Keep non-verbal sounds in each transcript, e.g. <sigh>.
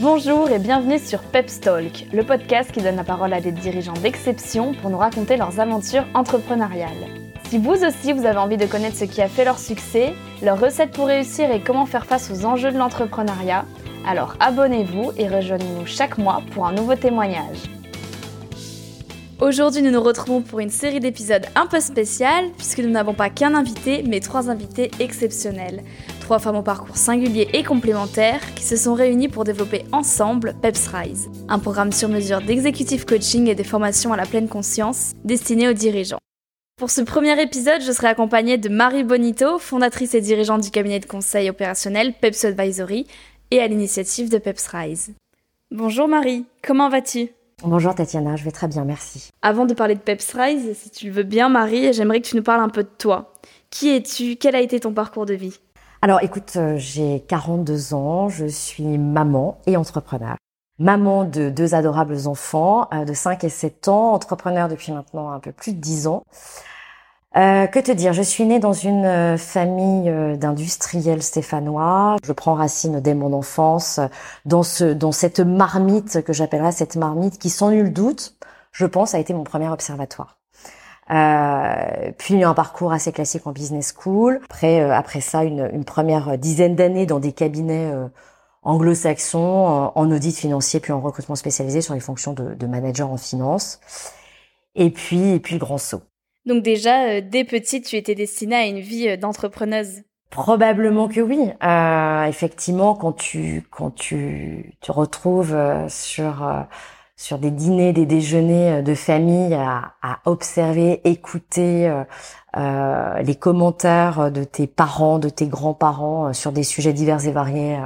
Bonjour et bienvenue sur Peps Talk, le podcast qui donne la parole à des dirigeants d'exception pour nous raconter leurs aventures entrepreneuriales. Si vous aussi vous avez envie de connaître ce qui a fait leur succès, leurs recettes pour réussir et comment faire face aux enjeux de l'entrepreneuriat, alors abonnez-vous et rejoignez-nous chaque mois pour un nouveau témoignage. Aujourd'hui, nous nous retrouvons pour une série d'épisodes un peu spéciales, puisque nous n'avons pas qu'un invité, mais trois invités exceptionnels. Trois femmes au parcours singulier et complémentaire qui se sont réunies pour développer ensemble Peps Rise, un programme sur mesure d'exécutif coaching et des formations à la pleine conscience destiné aux dirigeants. Pour ce premier épisode, je serai accompagnée de Marie Bonito, fondatrice et dirigeante du cabinet de conseil opérationnel Peps Advisory et à l'initiative de Peps Rise. Bonjour Marie, comment vas-tu? Bonjour Tatiana, je vais très bien, merci. Avant de parler de Peps Rise, si tu le veux bien Marie, j'aimerais que tu nous parles un peu de toi. Qui es-tu? Quel a été ton parcours de vie? Alors écoute, euh, j'ai 42 ans, je suis maman et entrepreneur. Maman de deux adorables enfants euh, de 5 et 7 ans, entrepreneur depuis maintenant un peu plus de 10 ans. Euh, que te dire? Je suis née dans une euh, famille d'industriels stéphanois. Je prends racine dès mon enfance dans ce dans cette marmite que j'appellerais cette marmite qui, sans nul doute, je pense, a été mon premier observatoire. Euh, puis un parcours assez classique en business school. Après, après ça, une, une première dizaine d'années dans des cabinets anglo-saxons en, en, audit financier, puis en recrutement spécialisé sur les fonctions de, de manager en finance. Et puis, et puis le grand saut. Donc déjà, euh, dès petite, tu étais destinée à une vie euh, d'entrepreneuse? Probablement que oui. Euh, effectivement, quand tu quand tu te retrouves euh, sur sur des dîners, des déjeuners de famille à, à observer, écouter euh, les commentaires de tes parents, de tes grands-parents sur des sujets divers et variés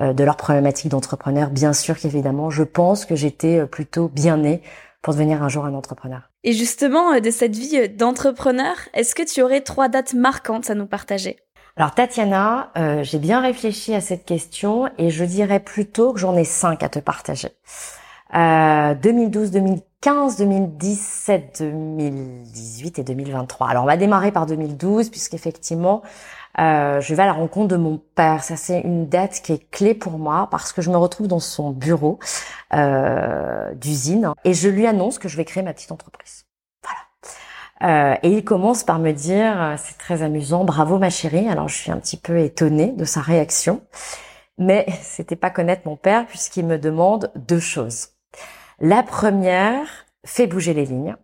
de leurs problématiques d'entrepreneur, bien sûr qu'évidemment, je pense que j'étais plutôt bien née pour devenir un jour un entrepreneur. Et justement, euh, de cette vie euh, d'entrepreneur, est-ce que tu aurais trois dates marquantes à nous partager? Alors Tatiana, euh, j'ai bien réfléchi à cette question et je dirais plutôt que j'en ai cinq à te partager. Euh, 2012, 2015, 2017, 2018 et 2023. Alors on va démarrer par 2012 puisqu'effectivement euh, je vais à la rencontre de mon père. Ça, c'est une date qui est clé pour moi parce que je me retrouve dans son bureau euh, d'usine et je lui annonce que je vais créer ma petite entreprise. Voilà. Euh, et il commence par me dire, euh, c'est très amusant, bravo ma chérie. Alors je suis un petit peu étonnée de sa réaction, mais <laughs> c'était pas connaître mon père puisqu'il me demande deux choses. La première, fais bouger les lignes,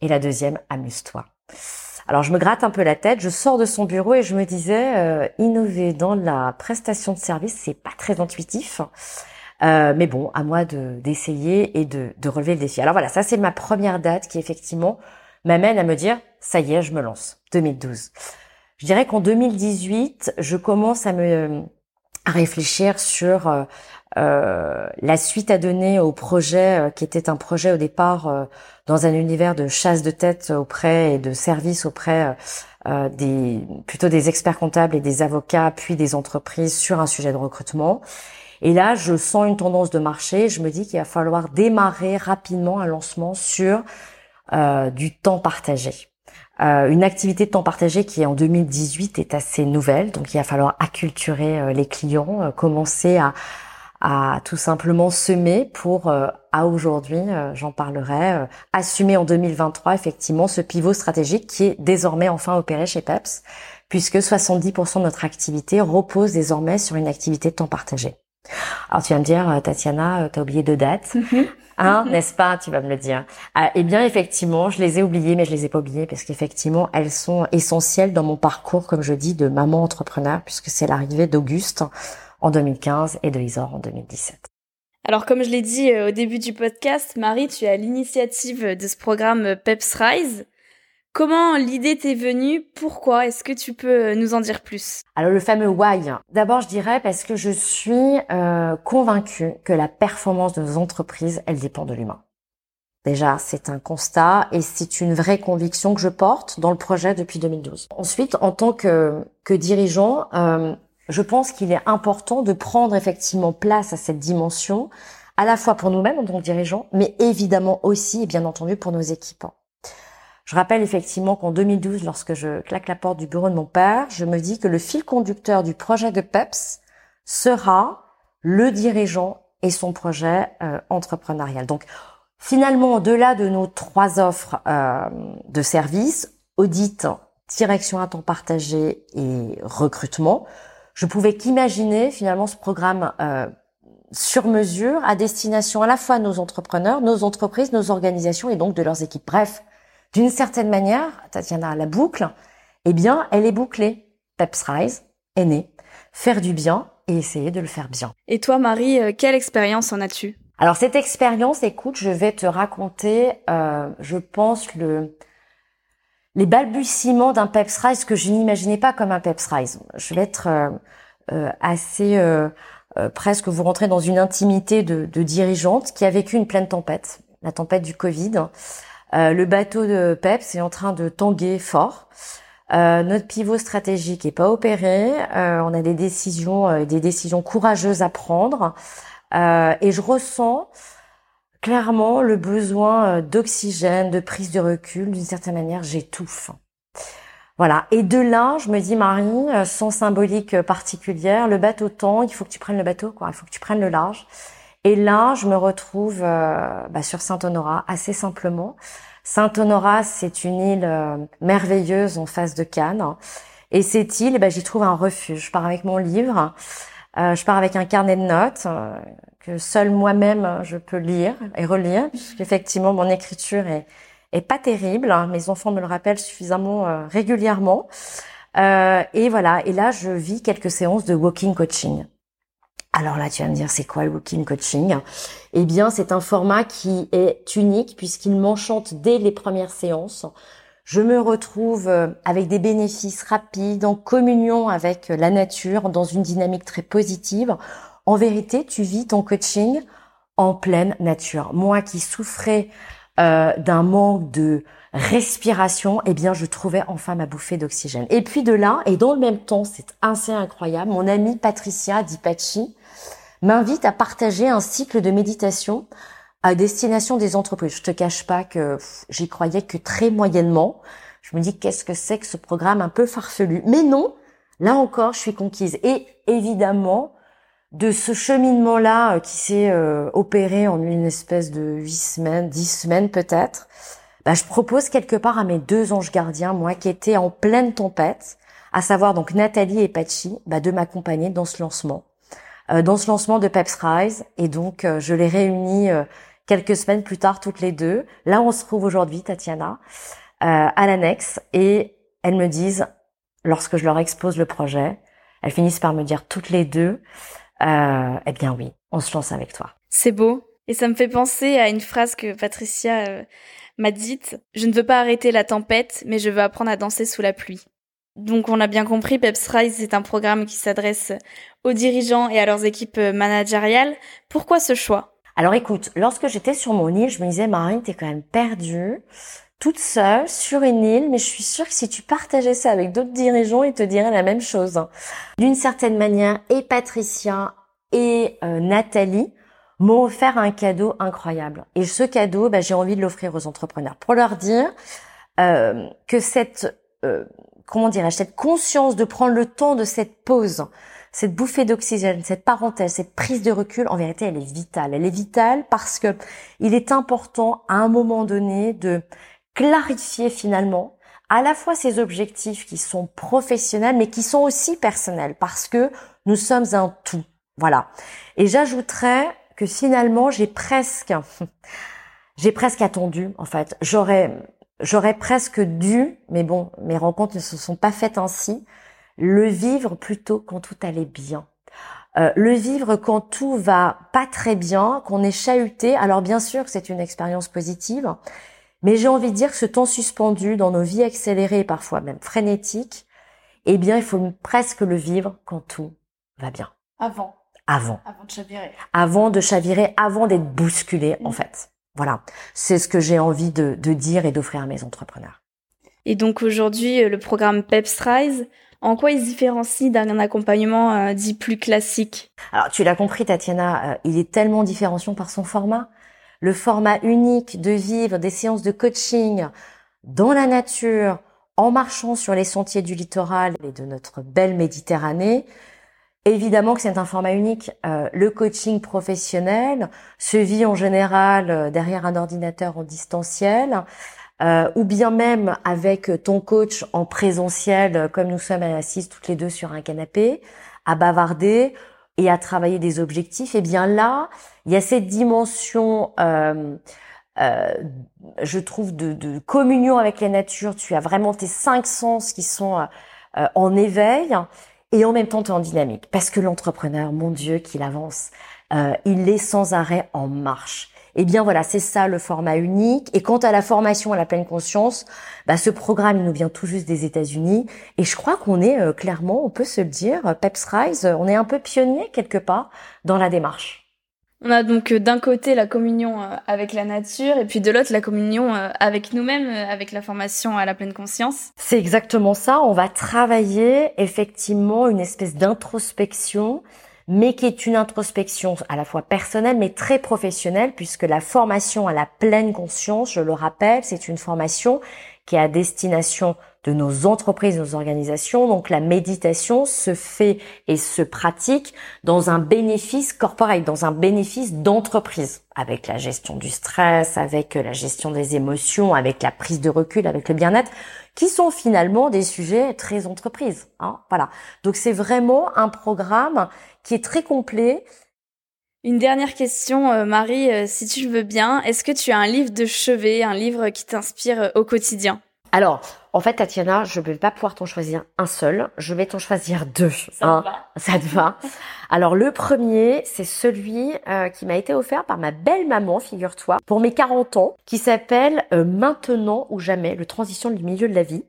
et la deuxième, amuse-toi. Alors je me gratte un peu la tête, je sors de son bureau et je me disais euh, innover dans la prestation de service, c'est pas très intuitif. Euh, mais bon, à moi de d'essayer et de, de relever le défi. Alors voilà, ça c'est ma première date qui effectivement m'amène à me dire ça y est, je me lance. 2012. Je dirais qu'en 2018, je commence à me à réfléchir sur euh, euh, la suite à donner au projet euh, qui était un projet au départ euh, dans un univers de chasse de tête auprès et de service auprès des plutôt des experts comptables et des avocats puis des entreprises sur un sujet de recrutement. Et là, je sens une tendance de marché. Je me dis qu'il va falloir démarrer rapidement un lancement sur du temps partagé. Euh, une activité de temps partagé qui en 2018 est assez nouvelle, donc il va falloir acculturer les clients, commencer à, à tout simplement semer pour euh, à aujourd'hui, euh, j'en parlerai, euh, assumer en 2023 effectivement ce pivot stratégique qui est désormais enfin opéré chez PEPS, puisque 70% de notre activité repose désormais sur une activité de temps partagé. Alors tu vas me dire, Tatiana, tu as oublié deux dates. <laughs> Hein, n'est-ce pas? Tu vas me le dire. eh bien, effectivement, je les ai oubliées, mais je les ai pas oubliées parce qu'effectivement, elles sont essentielles dans mon parcours, comme je dis, de maman entrepreneur, puisque c'est l'arrivée d'Auguste en 2015 et de Isor en 2017. Alors comme je l'ai dit euh, au début du podcast, Marie, tu as l'initiative de ce programme Peps Rise. Comment l'idée t'est venue? Pourquoi? Est-ce que tu peux euh, nous en dire plus? Alors le fameux why. D'abord, je dirais parce que je suis euh, convaincue que la performance de nos entreprises, elle dépend de l'humain. Déjà, c'est un constat et c'est une vraie conviction que je porte dans le projet depuis 2012. Ensuite, en tant que, que dirigeant, euh, je pense qu'il est important de prendre effectivement place à cette dimension, à la fois pour nous-mêmes en tant que dirigeants, mais évidemment aussi et bien entendu pour nos équipes. Je rappelle effectivement qu'en 2012, lorsque je claque la porte du bureau de mon père, je me dis que le fil conducteur du projet de PEPS sera le dirigeant et son projet euh, entrepreneurial. Donc finalement, au-delà de nos trois offres euh, de services, audit, direction à temps partagé et recrutement, je pouvais qu'imaginer finalement ce programme euh, sur mesure à destination à la fois de nos entrepreneurs, nos entreprises, nos organisations et donc de leurs équipes. Bref, d'une certaine manière, Tatiana, la boucle, eh bien, elle est bouclée. Peps Rise est né. Faire du bien et essayer de le faire bien. Et toi, Marie, euh, quelle expérience en as-tu? Alors cette expérience, écoute, je vais te raconter, euh, je pense le les balbutiements d'un Peps Rise que je n'imaginais pas comme un Peps Rise. Je vais être euh, euh assez euh, euh, presque vous rentrez dans une intimité de, de, dirigeante qui a vécu une pleine tempête, la tempête du Covid. le bateau de Peps est en train de tanguer fort. Euh, notre pivot stratégique est pas opéré. Euh, on a des décisions, euh, des décisions courageuses à prendre. et je ressens clairement le besoin d'oxygène, de prise de recul. D'une certaine manière, j'étouffe. Voilà. Et de là, je me dis, Marie, sans symbolique particulière, le bateau temps, il faut que tu prennes le bateau, quoi. Il faut que tu prennes le large. Et là, je me retrouve bah, sur Saint-Honorat assez simplement. Saint-Honorat, c'est une île euh, merveilleuse en face de Cannes. Et cette île, eh ben, j'y trouve un refuge. Je pars avec mon livre, euh, je pars avec un carnet de notes euh, que seul moi-même je peux lire et relire, puisqu'effectivement mon écriture est, pas terrible. Hein. Mes enfants me le rappellent suffisamment régulièrement. et voilà. Et là, je vis quelques séances de walking coaching. Alors là, tu vas me dire, c'est quoi le walking coaching? Eh bien, c'est un format qui est unique puisqu'il m'enchante dès les premières séances. Je me retrouve euh, avec des bénéfices rapides, en communion avec la nature, dans une dynamique très positive. En vérité, tu vis ton coaching en pleine nature. Moi qui souffrais euh, d'un manque de respiration, eh bien, je trouvais enfin ma bouffée d'oxygène. Et puis de là, et dans le même temps, c'est assez incroyable, mon amie Patricia Dipachi, m'invite à partager un cycle de méditation à destination des entreprises. Je te cache pas que j'y croyais que très moyennement. Je me dis qu'est-ce que c'est que ce programme un peu farfelu? Mais non, là encore, je suis conquise. Et évidemment, de ce cheminement-là euh, qui s'est euh, opéré en une espèce de huit semaines, dix semaines peut-être, bah, je propose quelque part à mes deux anges gardiens, moi qui étais en pleine tempête, à savoir donc Nathalie et Pachi, bah, de m'accompagner dans ce lancement. Euh, dans ce lancement de Peps Rise. Et donc, euh, je les réunis euh, quelques semaines plus tard, toutes les deux. Là, on se trouve aujourd'hui, Tatiana, à l'annexe. Et elles me disent, lorsque je leur expose le projet, elles finissent par me dire toutes les deux, eh bien oui, on se lance avec toi. C'est beau. Et ça me fait penser à une phrase que Patricia m'a dite. Je ne veux pas arrêter la tempête, mais je veux apprendre à danser sous la pluie. Donc on a bien compris, Peps Rise, c'est un programme qui s'adresse aux dirigeants et à leurs équipes managériales. Pourquoi ce choix? Alors écoute, lorsque j'étais sur mon île, je me disais, Marine, t'es quand même perdue, toute seule, sur une île, mais je suis sûre que si tu partageais ça avec d'autres dirigeants, ils te diraient la même chose. D'une certaine manière, et Patricia et euh, Nathalie m'ont offert un cadeau incroyable. Et ce cadeau, bah, j'ai envie de l'offrir aux entrepreneurs pour leur dire euh, que cette... Euh, comment dirais-je, cette conscience de prendre le temps de cette pause, cette bouffée d'oxygène, cette parenthèse, cette prise de recul, en vérité, elle est vitale. Elle est vitale parce que il est important à un moment donné de clarifier finalement à la fois ces objectifs qui sont professionnels mais qui sont aussi personnels parce que nous sommes un tout. Voilà. Et j'ajouterais que finalement, j'ai presque <laughs> j'ai presque attendu en fait. J'aurais j'aurais presque dû, mais bon, mes rencontres ne se sont pas faites ainsi, le vivre plutôt quand tout allait bien. Euh, le vivre quand tout va pas très bien, qu'on est chahuté. Alors bien sûr c'est une expérience positive, mais j'ai envie de dire que ce temps suspendu dans nos vies accélérées, parfois même frénétiques, eh bien, il faut presque le vivre quand tout va bien. Avant. Avant. Avant de chavirer. Avant de chavirer, avant d'être bousculé, en mm. fait. Voilà, c'est ce que j'ai envie de, dire et d'offrir à mes entrepreneurs. Et donc aujourd'hui, euh, le programme PEPS Rise, en quoi il se différencie d'un accompagnement euh, dit plus classique? Alors tu l'as compris Tatiana, euh, il est tellement différenciant par son format. Le format unique de vivre des séances de coaching dans la nature, en marchant sur les sentiers du littoral et de notre belle Méditerranée, Évidemment que c'est un format unique. Euh, le coaching professionnel se vit en général euh, derrière un ordinateur en distanciel, euh, ou bien même avec ton coach en présentiel, comme nous sommes assises toutes les deux sur un canapé, à bavarder et à travailler des objectifs. Et eh bien là, il y a cette dimension, je trouve, de, de, communion avec la nature. Tu as vraiment tes cinq sens qui sont en éveil et en même temps tu es en dynamique. Parce que l'entrepreneur, mon Dieu, qu'il avance, euh, il est sans arrêt en marche. Eh bien voilà, c'est ça le format unique. Et quant à la formation à la pleine conscience, bah, ce programme il nous vient tout juste des États-Unis. Et je crois qu'on est euh, clairement, on peut se le dire, Peps Rise, on est un peu pionnier quelque part dans la démarche. On a donc euh, d'un côté la communion euh, avec la nature et puis de l'autre la communion euh, avec nous-mêmes, avec la formation à la pleine conscience. C'est exactement ça. On va travailler effectivement une espèce d'introspection, mais qui est une introspection à la fois personnelle mais très professionnelle puisque la formation à la pleine conscience, je le rappelle, c'est une formation qui est à destination de nos entreprises, nos organisations. Donc la méditation se fait et se pratique dans un bénéfice corporel, dans un bénéfice d'entreprise, avec la gestion du stress, avec la gestion des émotions, avec la prise de recul, avec le bien-être, qui sont finalement des sujets très entreprises. Hein, voilà. Donc c'est vraiment un programme qui est très complet. Une dernière question, euh, Marie, euh, si tu veux bien, est-ce que tu as un livre de chevet, un livre qui t'inspire euh, au quotidien? Alors, en fait, Tatiana, je ne vais pas pouvoir t'en choisir un seul. Je vais t'en choisir deux. Ça hein. va. <laughs> Ça te va. Alors, le premier, c'est celui euh, qui m'a été offert par ma belle maman, figure-toi, pour mes 40 ans, qui s'appelle euh, Maintenant ou jamais, le transition du milieu de la vie,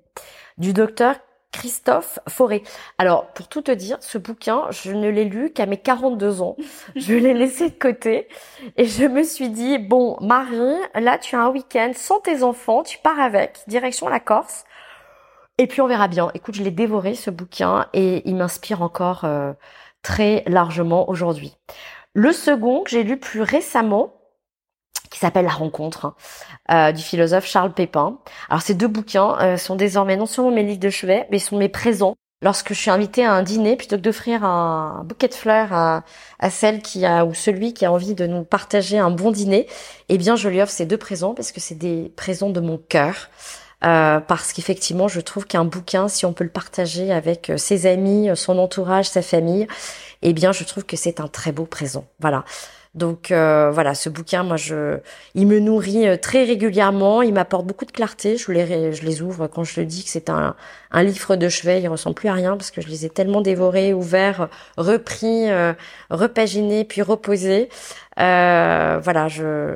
du docteur Christophe Forêt. Alors, pour tout te dire, ce bouquin, je ne l'ai lu qu'à mes 42 ans. <laughs> Je l'ai laissé de côté et je me suis dit, bon, Marie, là, tu as un week-end sans tes enfants, tu pars avec, direction la Corse. Et puis on verra bien. Écoute, je l'ai dévoré ce bouquin et il m'inspire encore euh, très largement aujourd'hui. Le second que j'ai lu plus récemment, qui s'appelle La rencontre euh, du philosophe Charles Pépin. Alors ces deux bouquins euh, sont désormais non seulement mes livres de chevet, mais sont mes présents. Lorsque je suis invitée à un dîner, plutôt que d'offrir un, bouquet de fleurs à, à, celle qui a ou celui qui a envie de nous partager un bon dîner, eh bien je lui offre ces deux présents parce que c'est des présents de mon cœur. Euh, parce qu'effectivement, je trouve qu'un bouquin, si on peut le partager avec euh, ses amis, son entourage, sa famille, eh bien, je trouve que c'est un très beau présent. Voilà. Donc euh, voilà, ce bouquin, moi, je, il me nourrit euh, très régulièrement, il m'apporte beaucoup de clarté. Je les, je les ouvre quand je le dis que c'est un, un livre de chevet, il ressemble plus à rien parce que je les ai tellement dévorés, ouverts, repris, euh, repaginés, puis reposés. Euh, voilà, je,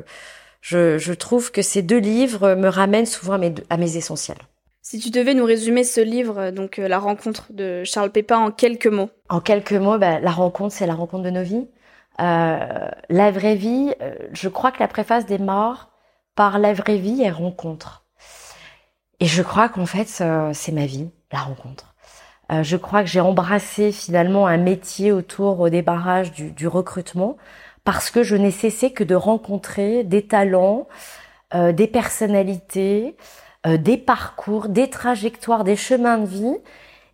je, je trouve que ces deux livres me ramènent souvent à mes, à mes essentiels. Si tu devais nous résumer ce livre, donc la rencontre de Charles Pépin en quelques mots. En quelques mots, bah, la rencontre, c'est la rencontre de nos vies. Euh, la vraie vie, euh, je crois que la préface démarre par la vraie vie et rencontre. Et je crois qu'en fait, euh, c'est ma vie, la rencontre. je crois que j'ai embrassé finalement un métier autour au débarrage du, recrutement parce que je n'ai cessé que de rencontrer des talents, des personnalités, des parcours, des trajectoires, des chemins de vie.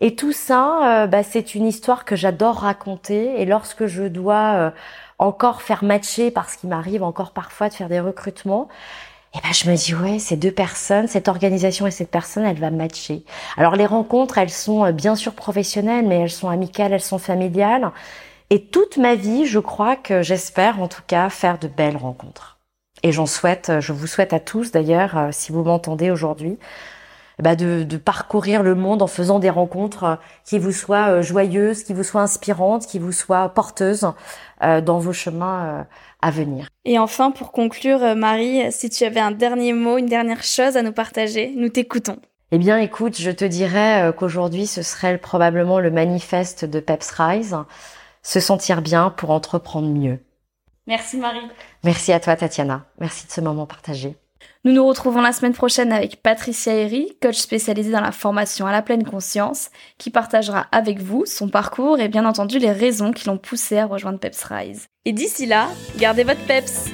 Et tout ça, bah, c'est une histoire que j'adore raconter. Et lorsque je dois encore faire matcher parce qu'il m'arrive encore parfois de faire des recrutements, et eh ben je me dis ouais, ces deux personnes, cette organisation et cette personne, elle va matcher. Alors les rencontres, elles sont euh, bien sûr professionnelles, mais elles sont amicales, elles sont familiales. Et toute ma vie, je crois que j'espère en tout cas faire de belles rencontres. Et j'en souhaite, je vous souhaite à tous d'ailleurs, euh, si vous m'entendez aujourd'hui, bah de, de, parcourir le monde en faisant des rencontres euh, qui vous soient euh, joyeuses, qui vous soient inspirantes, qui vous soient porteuses euh, dans vos chemins à venir. Et enfin, pour conclure, Marie, si tu avais un dernier mot, une dernière chose à nous partager, nous t'écoutons. Eh bien, écoute, je te dirais qu'aujourd'hui, ce serait probablement le manifeste de Peps Rise, se sentir bien pour entreprendre mieux. Merci Marie. Merci à toi Tatiana. Merci de ce moment partagé. Nous nous retrouvons la semaine prochaine avec Patricia Herry, coach spécialisée dans la formation à la pleine conscience, qui partagera avec vous son parcours et bien entendu les raisons qui l'ont poussé à rejoindre Peps Rise. Et d'ici là, gardez votre peps